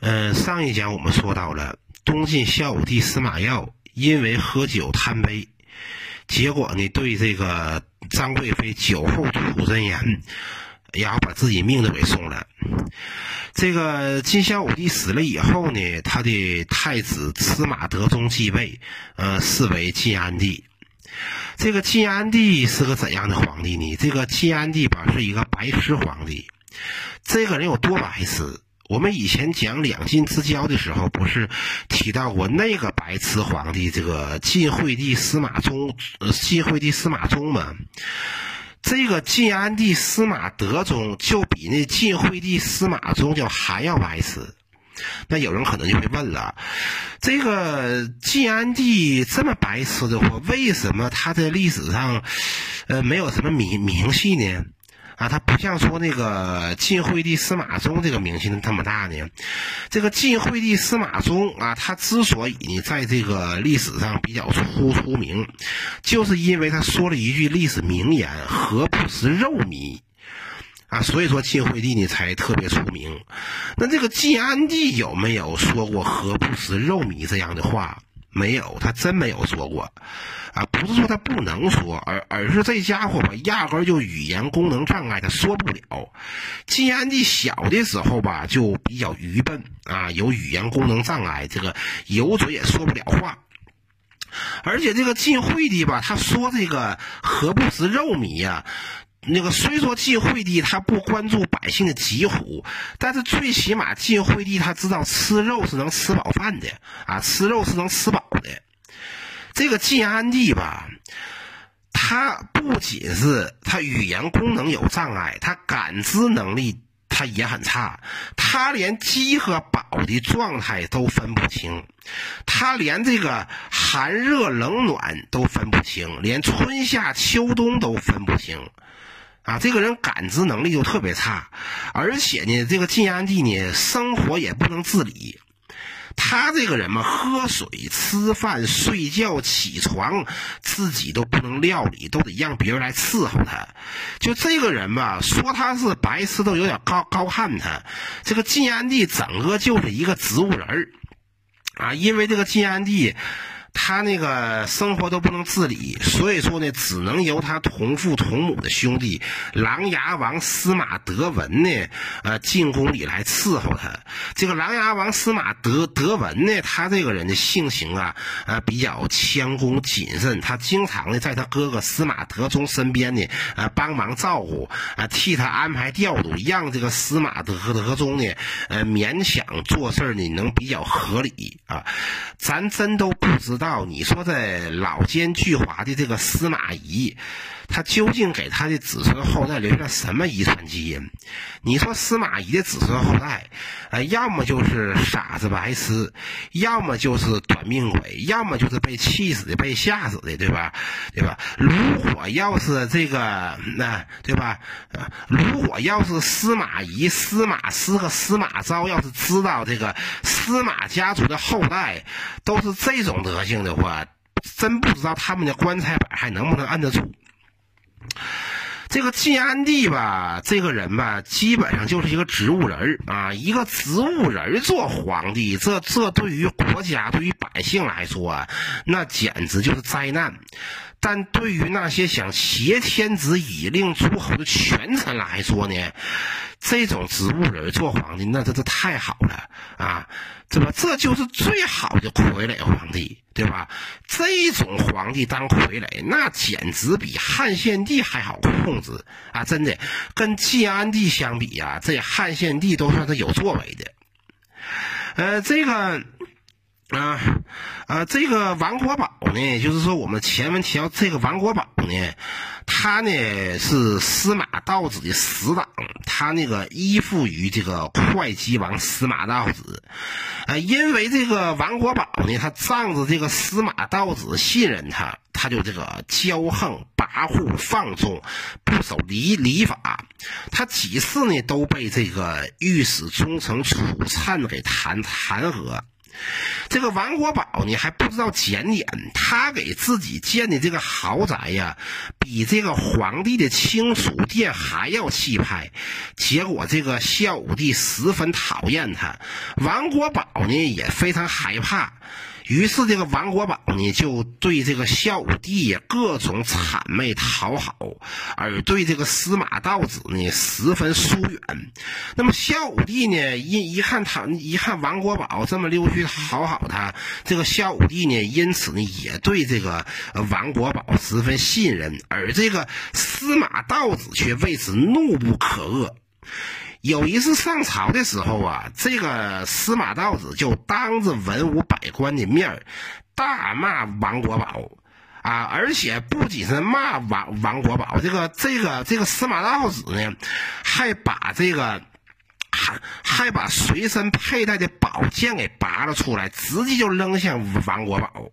嗯，上一讲我们说到了东晋孝武帝司马曜因为喝酒贪杯，结果呢对这个张贵妃酒后吐真言，然后把自己命都给送了。这个晋孝武帝死了以后呢，他的太子司马德宗继位，呃，是为晋安帝。这个晋安帝是个怎样的皇帝呢？这个晋安帝吧是一个白痴皇帝。这个人有多白痴？我们以前讲两晋之交的时候，不是提到过那个白痴皇帝，这个晋惠帝司马衷，晋惠帝司马衷吗？这个晋安帝司马德宗就比那晋惠帝司马衷就还要白痴。那有人可能就会问了：这个晋安帝这么白痴的话，为什么他在历史上，呃，没有什么名名气呢？啊，他不像说那个晋惠帝司马衷这个名气那么大呢。这个晋惠帝司马衷啊，他之所以呢在这个历史上比较出出名，就是因为他说了一句历史名言：“何不食肉糜？”啊，所以说晋惠帝呢才特别出名。那这个晋安帝有没有说过“何不食肉糜”这样的话？没有，他真没有说过。啊，不是说他不能说，而而是这家伙吧，压根儿就语言功能障碍，他说不了。晋安帝小的时候吧，就比较愚笨啊，有语言功能障碍，这个有嘴也说不了话。而且这个晋惠帝吧，他说这个“何不食肉糜”呀？那个虽说晋惠帝他不关注百姓的疾苦，但是最起码晋惠帝他知道吃肉是能吃饱饭的啊，吃肉是能吃饱的。这个晋安帝吧，他不仅是他语言功能有障碍，他感知能力他也很差，他连饥和饱的状态都分不清，他连这个寒热冷暖都分不清，连春夏秋冬都分不清。啊，这个人感知能力就特别差，而且呢，这个晋安帝呢，生活也不能自理。他这个人嘛，喝水、吃饭、睡觉、起床，自己都不能料理，都得让别人来伺候他。就这个人吧，说他是白痴都有点高高看他。这个晋安帝整个就是一个植物人儿啊，因为这个晋安帝。他那个生活都不能自理，所以说呢，只能由他同父同母的兄弟琅琊王司马德文呢，呃，进宫里来伺候他。这个琅琊王司马德德文呢，他这个人的性情啊，呃，比较谦恭谨慎，他经常呢在他哥哥司马德宗身边呢，呃，帮忙照顾，啊，替他安排调度，让这个司马德德宗呢，呃，勉强做事呢能比较合理啊。咱真都不知。到你说这老奸巨猾的这个司马懿，他究竟给他的子孙后代留下什么遗传基因？你说司马懿的子孙后代，呃，要么就是傻子白痴，要么就是短命鬼，要么就是被气死的、被吓死的，对吧？对吧？如果要是这个，那对吧？如果要是司马懿、司马师和司马昭要是知道这个司马家族的后代都是这种德行的话，真不知道他们的棺材板还能不能摁得住。这个晋安帝吧，这个人吧，基本上就是一个植物人啊，一个植物人做皇帝，这这对于国家、对于百姓来说，那简直就是灾难。但对于那些想挟天子以令诸侯的权臣来说呢，这种植物人做皇帝，那这这太好了啊！这不，这就是最好的傀儡皇帝，对吧？这种皇帝当傀儡，那简直比汉献帝还好控制啊！真的，跟晋安帝相比呀，这汉献帝都算是有作为的。呃，这个。啊，啊，这个王国宝呢，就是说我们前文提到这个王国宝呢，他呢是司马道子的死党，他那个依附于这个会稽王司马道子，呃，因为这个王国宝呢，他仗着这个司马道子信任他，他就这个骄横跋扈放纵，不守礼礼法，他几次呢都被这个御史中丞楚粲给弹弹劾。这个王国宝呢还不知道检点，他给自己建的这个豪宅呀，比这个皇帝的亲属殿还要气派。结果这个孝武帝十分讨厌他，王国宝呢也非常害怕。于是，这个王国宝呢，就对这个孝武帝各种谄媚讨好，而对这个司马道子呢，十分疏远。那么，孝武帝呢，一一看他，一看王国宝这么溜须讨好他，这个孝武帝呢，因此呢，也对这个王国宝十分信任，而这个司马道子却为此怒不可遏。有一次上朝的时候啊，这个司马道子就当着文武百官的面大骂王国宝，啊，而且不仅是骂王王国宝，这个这个这个司马道子呢，还把这个还把随身佩戴的宝剑给拔了出来，直接就扔向王国宝。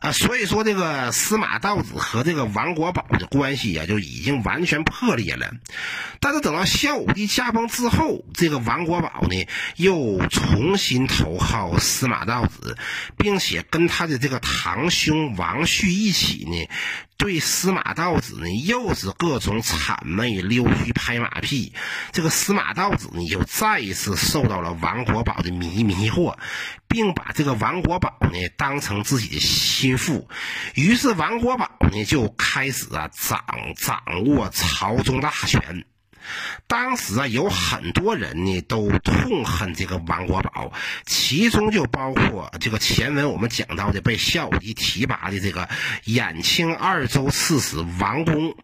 啊，所以说这个司马道子和这个王国宝的关系呀，就已经完全破裂了。但是等到孝武帝驾崩之后，这个王国宝呢，又重新投靠司马道子，并且跟他的这个堂兄王旭一起呢。对司马道子呢，又是各种谄媚、溜须拍马屁。这个司马道子呢，又再一次受到了王国宝的迷迷惑，并把这个王国宝呢当成自己的心腹。于是王国宝呢就开始啊掌掌握朝中大权。当时啊，有很多人呢都痛恨这个王国宝，其中就包括这个前文我们讲到的被孝武帝提拔的这个衍庆二州刺史王公。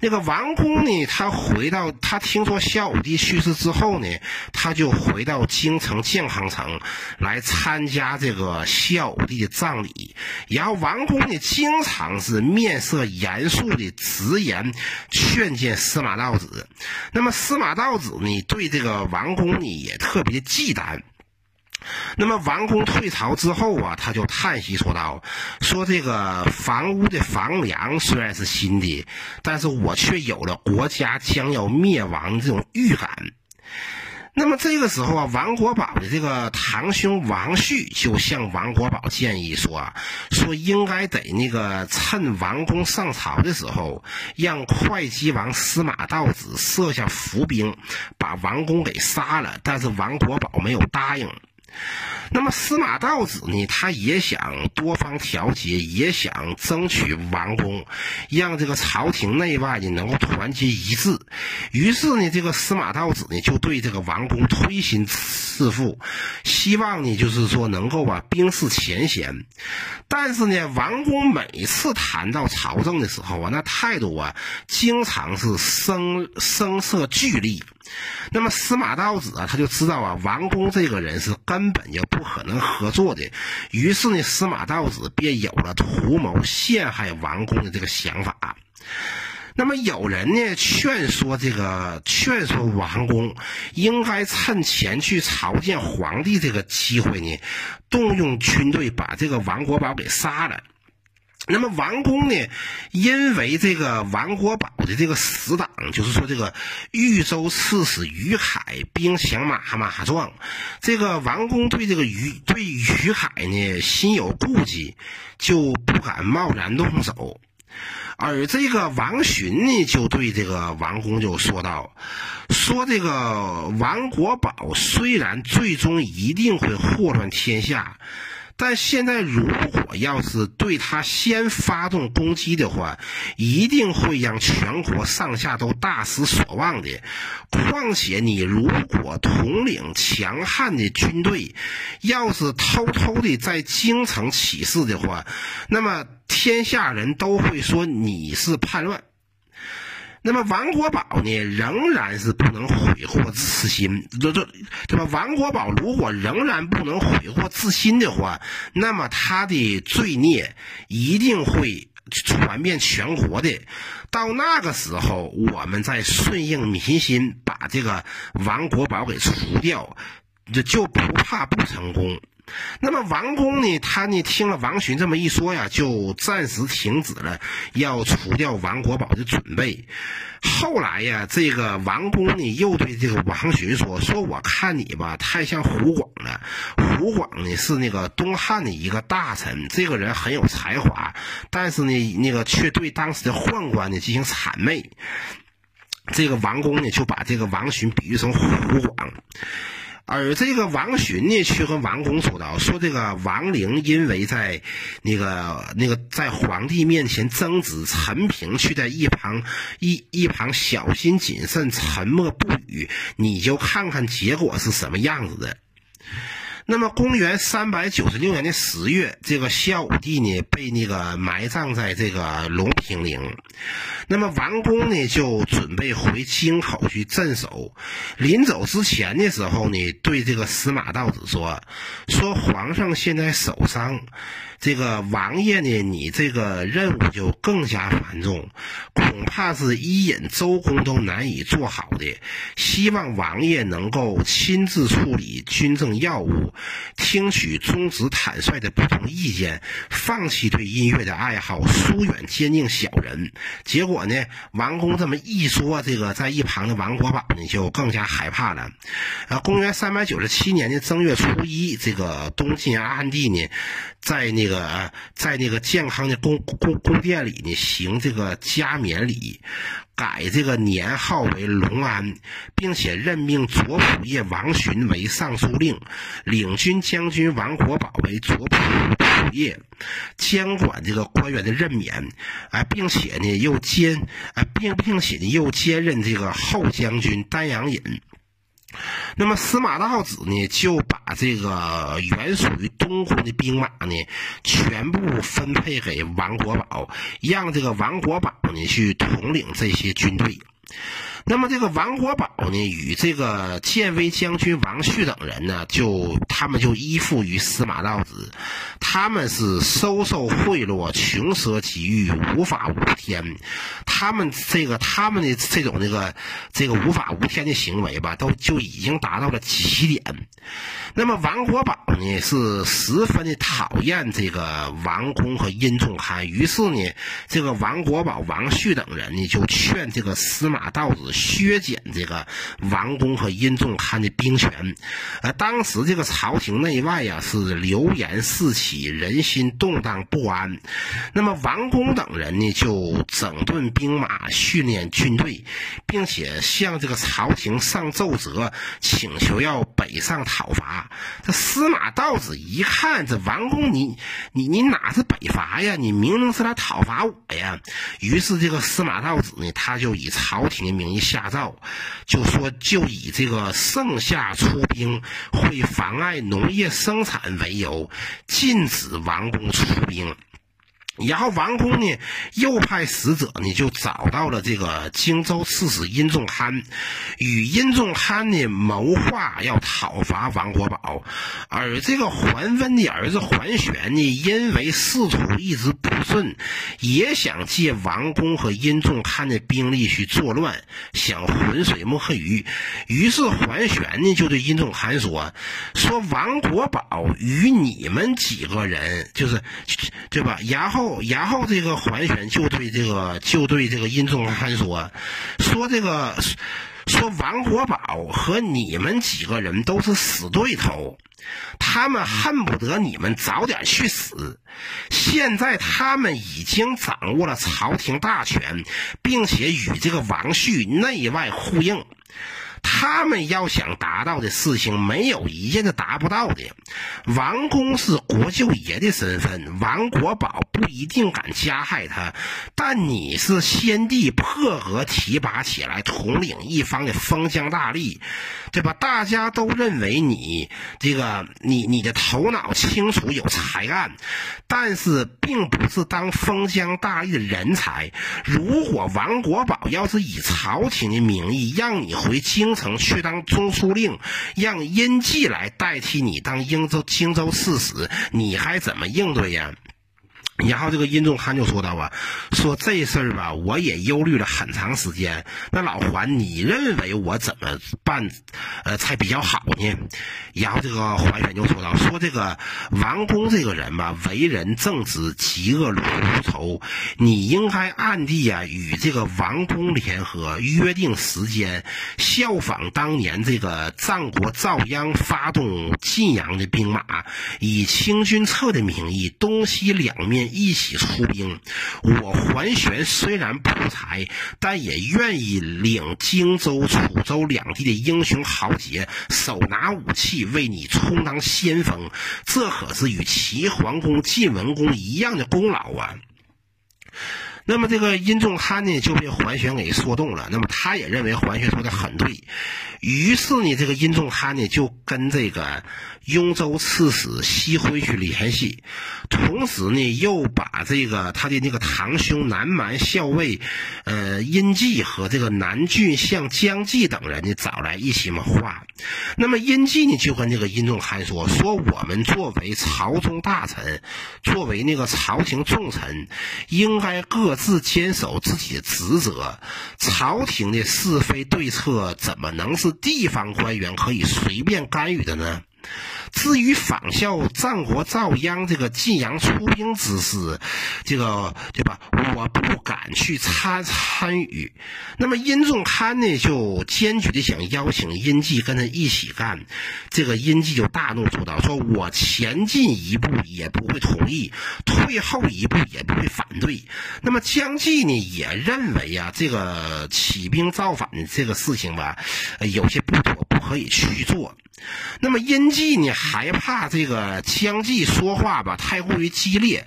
那个王公呢，他回到他听说孝武帝去世之后呢，他就回到京城建康城来参加这个孝武帝的葬礼。然后王公呢，经常是面色严肃的直言劝谏司马道子。那么司马道子呢，对这个王公呢也特别忌惮。那么王公退朝之后啊，他就叹息说道：“说这个房屋的房梁虽然是新的，但是我却有了国家将要灭亡这种预感。”那么这个时候啊，王国宝的这个堂兄王旭就向王国宝建议说：“说应该得那个趁王公上朝的时候，让会稽王司马道子设下伏兵，把王公给杀了。”但是王国宝没有答应。那么司马道子呢？他也想多方调节，也想争取王公，让这个朝廷内外呢能够团结一致。于是呢，这个司马道子呢就对这个王公推心置腹，希望呢就是说能够啊冰释前嫌。但是呢，王公每次谈到朝政的时候啊，那态度啊经常是声声色俱厉。那么司马道子啊，他就知道啊，王公这个人是根根本就不可能合作的。于是呢，司马道子便有了图谋陷害王公的这个想法。那么有人呢劝说这个劝说王公，应该趁前去朝见皇帝这个机会呢，动用军队把这个王国宝给杀了。那么王公呢？因为这个王国宝的这个死党，就是说这个豫州刺史于海兵强马马壮，这个王公对这个于对于海呢心有顾忌，就不敢贸然动手。而这个王寻呢，就对这个王公就说道：“说这个王国宝虽然最终一定会祸乱天下。”但现在，如果要是对他先发动攻击的话，一定会让全国上下都大失所望的。况且，你如果统领强悍的军队，要是偷偷的在京城起事的话，那么天下人都会说你是叛乱。那么王国宝呢，仍然是不能悔过自新，这这对吧？王国宝如果仍然不能悔过自新的话，那么他的罪孽一定会传遍全国的。到那个时候，我们再顺应民心，把这个王国宝给除掉，这就不怕不成功。那么王公呢，他呢听了王洵这么一说呀，就暂时停止了要除掉王国宝的准备。后来呀，这个王公呢又对这个王洵说：“说我看你吧，太像胡广了。胡广呢是那个东汉的一个大臣，这个人很有才华，但是呢，那个却对当时的宦官呢进行谄媚。这个王公呢就把这个王洵比喻成胡广。”而这个王洵呢，却和王公说道：“说这个王陵因为在那个那个在皇帝面前争执，陈平却在一旁一一旁小心谨慎，沉默不语。你就看看结果是什么样子的。”那么，公元三百九十六年的十月，这个孝武帝呢被那个埋葬在这个隆平陵。那么，王公呢就准备回京口去镇守。临走之前的时候呢，对这个司马道子说：“说皇上现在手伤。”这个王爷呢，你这个任务就更加繁重，恐怕是伊尹、周公都难以做好的。希望王爷能够亲自处理军政要务，听取宗子坦率的不同意见，放弃对音乐的爱好，疏远奸佞小人。结果呢，王公这么一说，这个在一旁的王国宝呢就更加害怕了。呃，公元三百九十七年的正月初一，这个东晋阿汉帝呢，在那。个在那个健康的宫宫宫殿里呢，行这个加冕礼，改这个年号为隆安，并且任命左仆射王洵为尚书令，领军将军王国宝为左仆仆射，监管这个官员的任免，啊，并且呢又兼啊，并并且呢又兼任这个后将军丹阳尹。那么司马道子呢，就把这个原属于东宫的兵马呢，全部分配给王国宝，让这个王国宝呢去统领这些军队。那么这个王国宝呢，与这个建威将军王旭等人呢，就他们就依附于司马道子，他们是收受贿赂、穷奢极欲、无法无天。他们这个他们的这种这个这个无法无天的行为吧，都就已经达到了极点。那么王国宝呢，是十分的讨厌这个王公和殷仲堪，于是呢，这个王国宝、王旭等人呢，就劝这个司马道子。削减这个王公和殷仲堪的兵权，呃，当时这个朝廷内外呀是流言四起，人心动荡不安。那么王公等人呢就整顿兵马，训练军队，并且向这个朝廷上奏折，请求要北上讨伐。这司马道子一看，这王公你你你哪是北伐呀？你明明是来讨伐我呀！于是这个司马道子呢，他就以朝廷的名义。下诏就说，就以这个盛夏出兵会妨碍农业生产为由，禁止王公出兵。然后王公呢，又派使者呢，就找到了这个荆州刺史殷仲堪，与殷仲堪呢谋划要讨伐王国宝。而这个桓温的儿子桓玄呢，因为仕途一直不顺，也想借王公和殷仲堪的兵力去作乱，想浑水摸黑鱼。于是桓玄呢，就对殷仲堪说：“说王国宝与你们几个人，就是对吧？”然后。然后这个桓玄就对这个就对这个殷仲堪说：“说这个说王国宝和你们几个人都是死对头，他们恨不得你们早点去死。现在他们已经掌握了朝廷大权，并且与这个王旭内外呼应。”他们要想达到的事情，没有一件是达不到的。王公是国舅爷的身份，王国宝不一定敢加害他，但你是先帝破格提拔起来统领一方的封疆大吏，对吧？大家都认为你这个你你的头脑清楚有才干，但是并不是当封疆大吏的人才。如果王国宝要是以朝廷的名义让你回京，去当中书令，让殷季来代替你当英州荆州刺史，你还怎么应对呀？然后这个殷仲堪就说道啊，说这事儿吧，我也忧虑了很长时间。那老桓，你认为我怎么办，呃，才比较好呢？然后这个桓玄就说道，说这个王公这个人吧，为人正直，嫉恶如仇，你应该暗地啊与这个王公联合，约定时间，效仿当年这个战国赵鞅发动晋阳的兵马，以清君侧的名义，东西两面。一起出兵，我桓玄虽然不才，但也愿意领荆州、楚州两地的英雄豪杰，手拿武器为你充当先锋，这可是与齐桓公、晋文公一样的功劳啊！那么这个殷仲堪呢，就被桓玄给说动了。那么他也认为桓玄说的很对，于是呢，这个殷仲堪呢，就跟这个。雍州刺史西辉去联系，同时呢，又把这个他的那个堂兄南蛮校尉，呃，殷季和这个南郡相姜济等人呢找来一起谋划。那么殷季呢就跟这个殷仲堪说：“说我们作为朝中大臣，作为那个朝廷重臣，应该各自坚守自己的职责。朝廷的是非对策，怎么能是地方官员可以随便干预的呢？”至于仿效战国赵鞅这个晋阳出兵之事，这个对吧？我不敢去参参与。那么殷仲堪呢，就坚决的想邀请殷季跟他一起干。这个殷季就大怒说道：“说我前进一步也不会同意，退后一步也不会反对。”那么姜济呢，也认为呀，这个起兵造反的这个事情吧，有些不妥，可以去做。那么殷季呢，还怕这个姜济说话吧太过于激烈，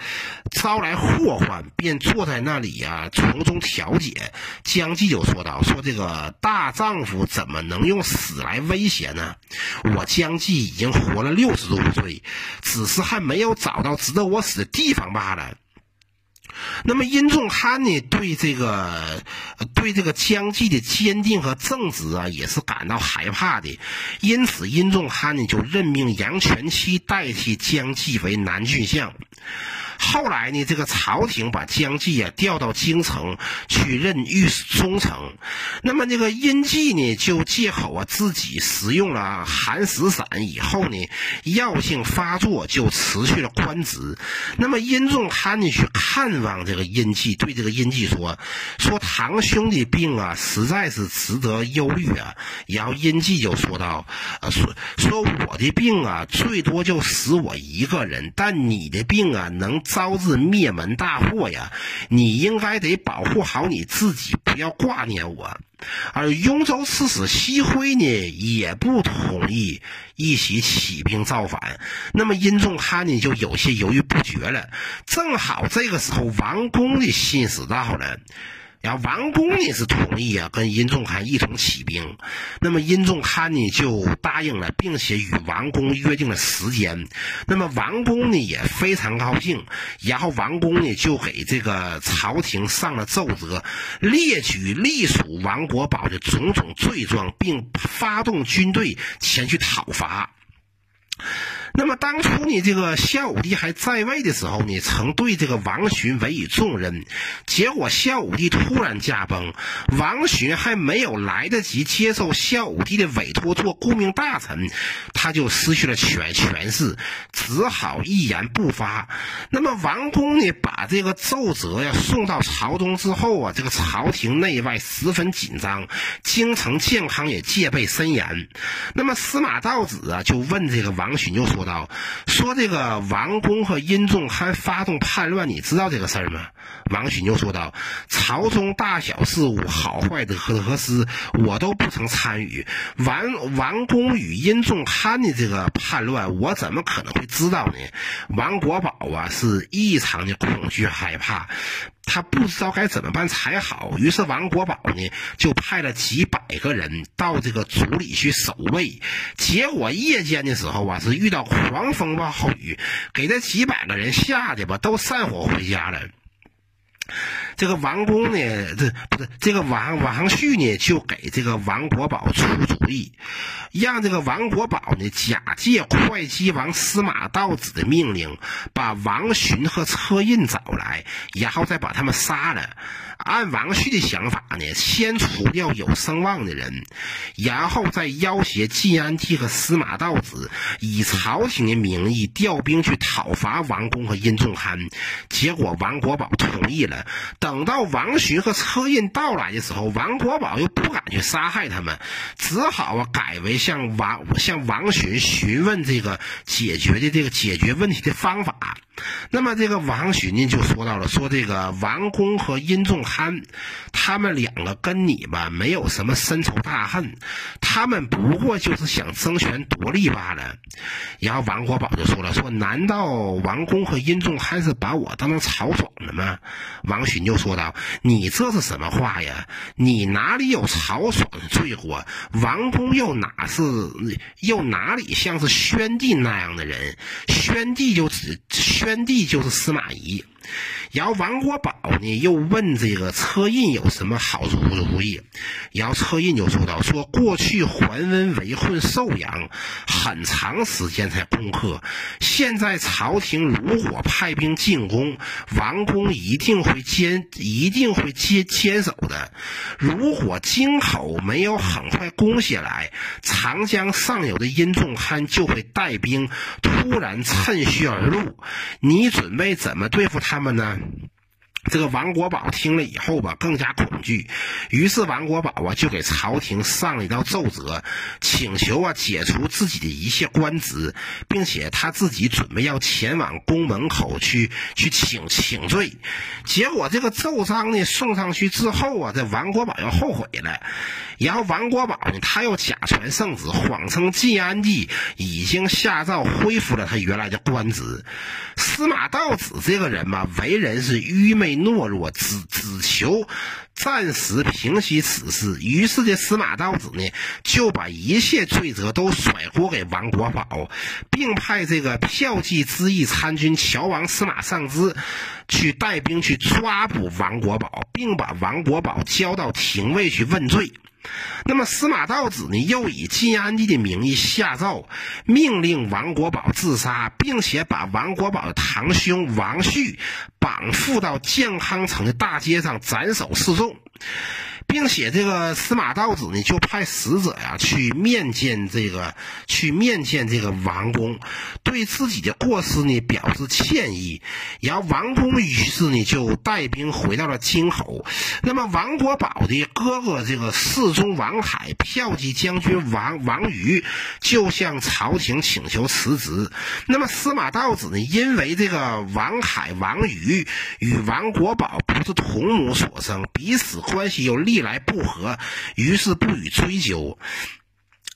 招来祸患，便坐在那里呀，从中调解。姜济就说道：“说这个大丈夫怎么能用死来威胁呢？我姜济已经活了六十多岁，只是还没有找到值得我死的地方罢了。”那么殷仲堪呢，对这个对这个姜济的坚定和正直啊，也是感到害怕的。因此，殷仲堪呢就任命杨全期代替姜济为南郡相。后来呢，这个朝廷把姜济啊调到京城去任御中丞。那么这个殷季呢，就借口啊自己食用了寒食散以后呢，药性发作，就辞去了官职。那么殷仲堪呢去看望这个殷季，对这个殷季说：“说堂兄的病啊，实在是值得忧虑啊。”然后殷季就说道：“呃，说说我的病啊，最多就死我一个人，但你的病啊，能。”招致灭门大祸呀！你应该得保护好你自己，不要挂念我。而雍州刺史西辉呢，也不同意一起起兵造反。那么殷仲堪呢，就有些犹豫不决了。正好这个时候，王公的信使到了。然后王公呢是同意啊，跟殷仲堪一同起兵。那么殷仲堪呢就答应了，并且与王公约定了时间。那么王公呢也非常高兴。然后王公呢就给这个朝廷上了奏折，列举隶属王国宝的种种罪状，并发动军队前去讨伐。那么当初呢，这个孝武帝还在位的时候呢，曾对这个王洵委以重任。结果孝武帝突然驾崩，王洵还没有来得及接受孝武帝的委托做顾命大臣，他就失去了权权势，只好一言不发。那么王公呢，把这个奏折呀送到朝中之后啊，这个朝廷内外十分紧张，京城健康也戒备森严。那么司马道子啊，就问这个王洵，就说。道说这个王公和殷仲堪发动叛乱，你知道这个事儿吗？王寻就说道：“朝中大小事务，好坏的得失，我都不曾参与。王王公与殷仲堪的这个叛乱，我怎么可能会知道呢？”王国宝啊，是异常的恐惧害怕。他不知道该怎么办才好，于是王国宝呢就派了几百个人到这个族里去守卫。结果夜间的时候啊，是遇到狂风暴雨，给这几百个人吓得吧都散伙回家了。这个王公呢，这不是这个王王旭呢，就给这个王国宝出主意，让这个王国宝呢假借会稽王司马道子的命令，把王寻和车胤找来，然后再把他们杀了。按王旭的想法呢，先除掉有声望的人，然后再要挟晋安帝和司马道子，以朝廷的名义调兵去讨伐王公和殷仲堪。结果王国宝同意了。等到王寻和车胤到来的时候，王国宝又不敢去杀害他们，只好啊改为向王向王寻询问这个解决的这个解决问题的方法。那么这个王寻呢就说到了，说这个王公和殷仲憨，他们两个跟你吧没有什么深仇大恨，他们不过就是想争权夺利罢了。然后王国宝就说了，说难道王公和殷仲堪是把我当成曹爽了吗？王寻就说道，你这是什么话呀？你哪里有曹爽的罪过？王公又哪是又哪里像是宣帝那样的人？宣帝就只。宣帝就是司马懿。然后王国宝呢又问这个车胤有什么好主意，然后车胤就说道：“说过去桓温围困寿阳，很长时间才攻克。现在朝廷如果派兵进攻，王公一定会坚，一定会坚坚守的。如果京口没有很快攻下来，长江上游的殷仲堪就会带兵突然趁虚而入。你准备怎么对付？”他们呢？这个王国宝听了以后吧，更加恐惧。于是王国宝啊，就给朝廷上了一道奏折，请求啊解除自己的一切官职，并且他自己准备要前往宫门口去去请请罪。结果这个奏章呢送上去之后啊，这王国宝又后悔了。然后王国宝呢，他又假传圣旨，谎称晋安帝已经下诏恢复了他原来的官职。司马道子这个人嘛，为人是愚昧。懦弱，只只求暂时平息此事。于是这司马道子呢，就把一切罪责都甩锅给王国宝，并派这个骠骑之役参军乔王司马尚之去带兵去抓捕王国宝，并把王国宝交到廷尉去问罪。那么司马道子呢，又以晋安帝的名义下诏，命令王国宝自杀，并且把王国宝的堂兄王旭绑缚到建康城的大街上斩首示众。并且这个司马道子呢，就派使者呀去面见这个，去面见这个王公，对自己的过失呢表示歉意。然后王公于是呢就带兵回到了京口。那么王国宝的哥哥这个侍中王海、骠骑将军王王瑜就向朝廷请求辞职。那么司马道子呢，因为这个王海、王瑜与王国宝不是同母所生，彼此关系又历来不和，于是不予追究。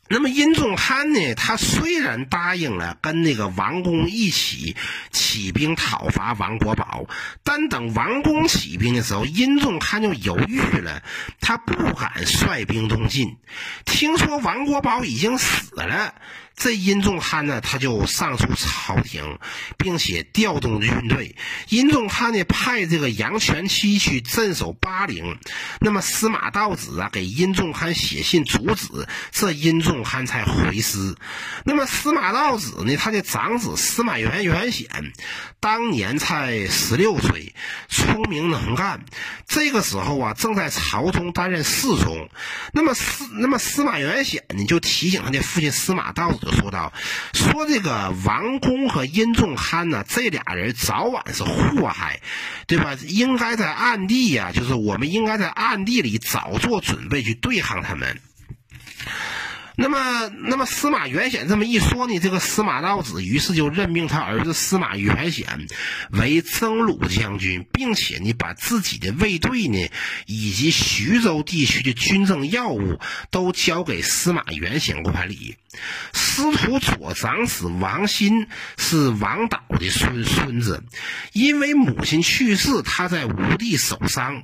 那么殷仲堪呢？他虽然答应了跟那个王公一起起兵讨伐王国宝，但等王公起兵的时候，殷仲堪就犹豫了，他不敢率兵东进。听说王国宝已经死了。这殷仲堪呢，他就上书朝廷，并且调动军队。殷仲堪呢，派这个杨全期去镇守巴陵。那么司马道子啊，给殷仲堪写信阻止，这殷仲堪才回师。那么司马道子呢，他的长子司马元元显，当年才十六岁，聪明能干。这个时候啊，正在朝中担任侍中。那么司那么司马元显呢，就提醒他的父亲司马道子。说道：“说这个王公和殷仲堪呢，这俩人早晚是祸害，对吧？应该在暗地呀，就是我们应该在暗地里早做准备去对抗他们。”那么，那么司马元显这么一说呢，这个司马道子于是就任命他儿子司马元显为征虏将军，并且呢，把自己的卫队呢以及徐州地区的军政要务都交给司马元显管理。司徒左长子王欣是王导的孙孙子，因为母亲去世，他在吴地守丧。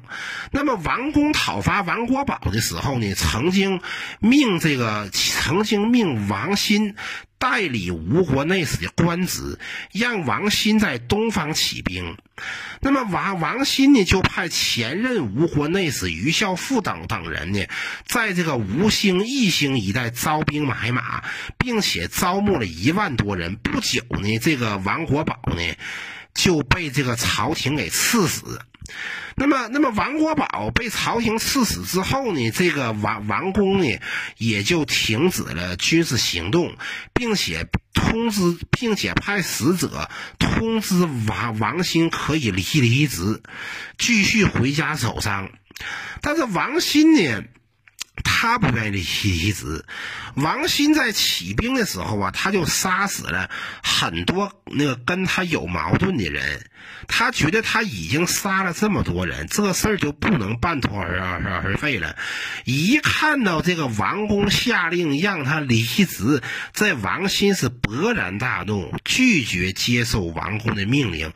那么王公讨伐王国宝的时候呢，曾经命这个曾经命王欣。代理吴国内史的官职，让王欣在东方起兵。那么王王欣呢，就派前任吴国内史于孝富等等人呢，在这个吴兴、义兴一带招兵买马，并且招募了一万多人。不久呢，这个王国宝呢，就被这个朝廷给赐死。那么，那么王国宝被朝廷赐死之后呢，这个王王公呢，也就停止了军事行动，并且通知，并且派使者通知王王兴可以离离职，继续回家守丧。但是王兴呢？他不愿意离离职，王欣在起兵的时候啊，他就杀死了很多那个跟他有矛盾的人。他觉得他已经杀了这么多人，这事儿就不能半途而而而废了。一看到这个王公下令让他离职，这王欣是勃然大怒，拒绝接受王公的命令，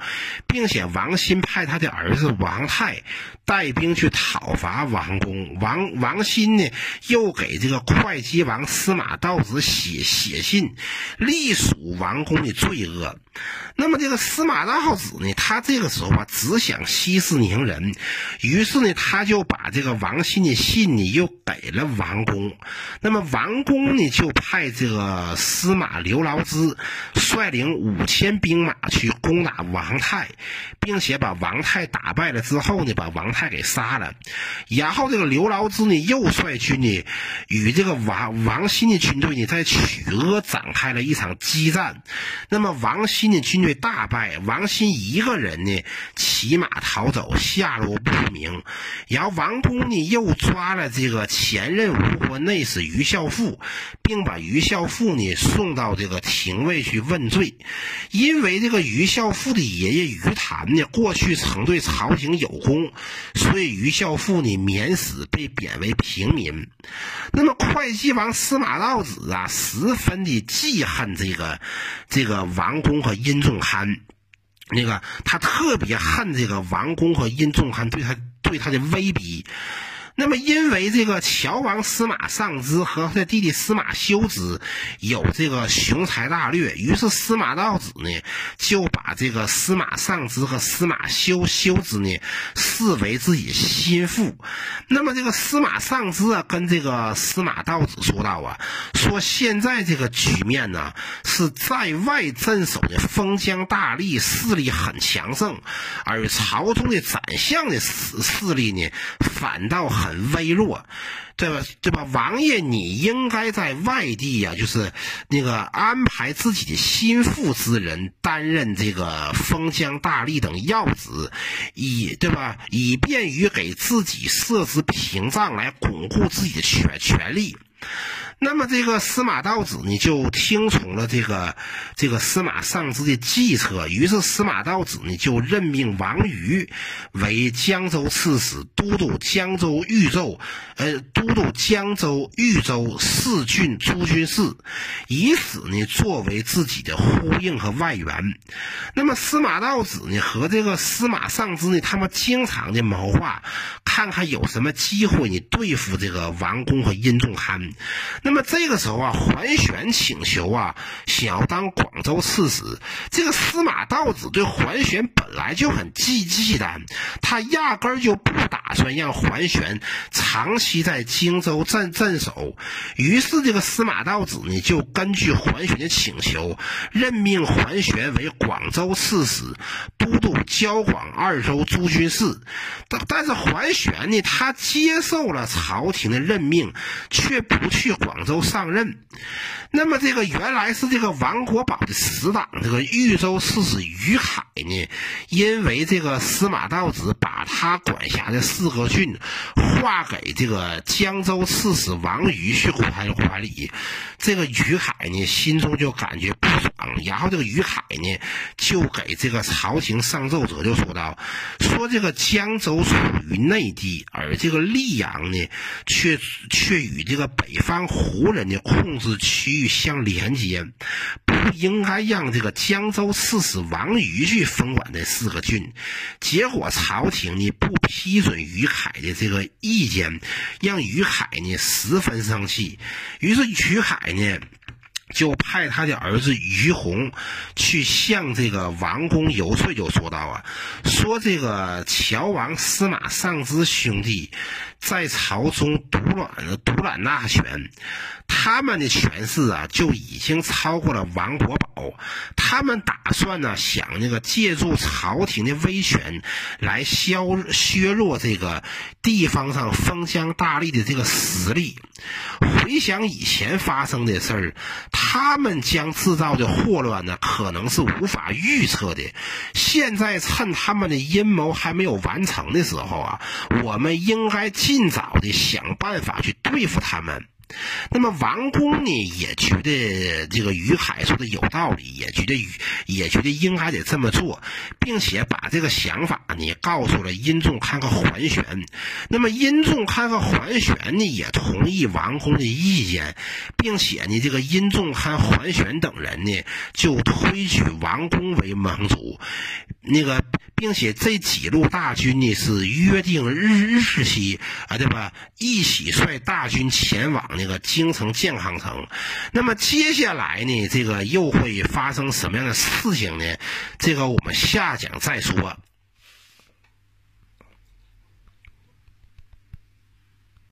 并且王欣派他的儿子王泰带兵去讨伐王公。王王欣呢，又给这个会稽王司马道子写写信，隶属王公的罪恶。那么这个司马道子呢，他这个时候啊，只想息事宁人，于是呢，他就把这个王信的信呢，又给了王公。那么王公呢，就派这个司马刘牢之率领五千兵马去攻打王泰，并且把王泰打败了之后呢，把王泰给杀了。然后这个刘牢之呢，又率军呢，与这个王王新的军队呢，在曲阿展开了一场激战。那么王新。的军队大败，王新一个人呢骑马逃走，下落不明。然后王公呢又抓了这个前任吴国内史于孝父，并把于孝父呢送到这个廷尉去问罪。因为这个于孝父的爷爷于谭呢过去曾对朝廷有功，所以于孝父呢免死，被贬为平民。那么会稽王司马道子啊，十分的记恨这个这个王公和。殷仲堪，那个他特别恨这个王公和殷仲堪对他对他的威逼。那么，因为这个乔王司马尚之和他的弟弟司马修之有这个雄才大略，于是司马道子呢就把这个司马尚之和司马修修之呢视为自己心腹。那么，这个司马尚之啊跟这个司马道子说道啊，说现在这个局面呢是在外镇守的封疆大吏势力很强盛，而朝中的宰相的势势力呢反倒很。很微弱，对吧？对吧？王爷，你应该在外地呀，就是那个安排自己的心腹之人担任这个封疆大吏等要职，以对吧？以便于给自己设置屏障，来巩固自己的权权力。那么这个司马道子呢，就听从了这个这个司马尚之的计策，于是司马道子呢就任命王瑜为江州刺史，都督江州豫州，呃，都督江州豫州四郡诸军事，以此呢作为自己的呼应和外援。那么司马道子呢和这个司马尚之呢，他们经常的谋划，看看有什么机会你对付这个王公和殷仲堪。那么这个时候啊，桓玄请求啊，想要当广州刺史。这个司马道子对桓玄本来就很忌忌惮，他压根儿就不打算让桓玄长期在荆州镇镇守。于是这个司马道子呢，就根据桓玄的请求，任命桓玄为广州刺史，都督交广二州诸军事。但但是桓玄呢，他接受了朝廷的任命，却不去广。州上任，那么这个原来是这个王国宝的死党，这个豫州刺史于海呢，因为这个司马道子把他管辖的四个郡划给这个江州刺史王瑜去管管理，这个于海呢心中就感觉不爽，然后这个于海呢就给这个朝廷上奏折，就说道：说这个江州属于内地，而这个溧阳呢却却与这个北方。胡人的控制区域相连接，不应该让这个江州刺史王瑜去分管这四个郡。结果朝廷呢不批准于海的这个意见，让于海呢十分生气。于是于海呢。就派他的儿子于洪去向这个王公游说，就说到啊，说这个乔王司马尚之兄弟在朝中独揽独揽大权，他们的权势啊就已经超过了王国宝，他们打算呢想那个借助朝廷的威权来削削弱这个地方上封疆大吏的这个实力。回想以前发生的事儿。他们将制造的祸乱呢，可能是无法预测的。现在趁他们的阴谋还没有完成的时候啊，我们应该尽早的想办法去对付他们。那么王公呢，也觉得这个于海说的有道理，也觉得也觉得应该得这么做，并且把这个想法呢告诉了殷仲堪和桓玄。那么殷仲堪和桓玄呢也同意王公的意见，并且呢这个殷仲堪、桓玄等人呢就推举王公为盟主。那个，并且这几路大军呢是约定日日期啊，对吧？一起率大军前往那个京城健康城。那么接下来呢，这个又会发生什么样的事情呢？这个我们下讲再说。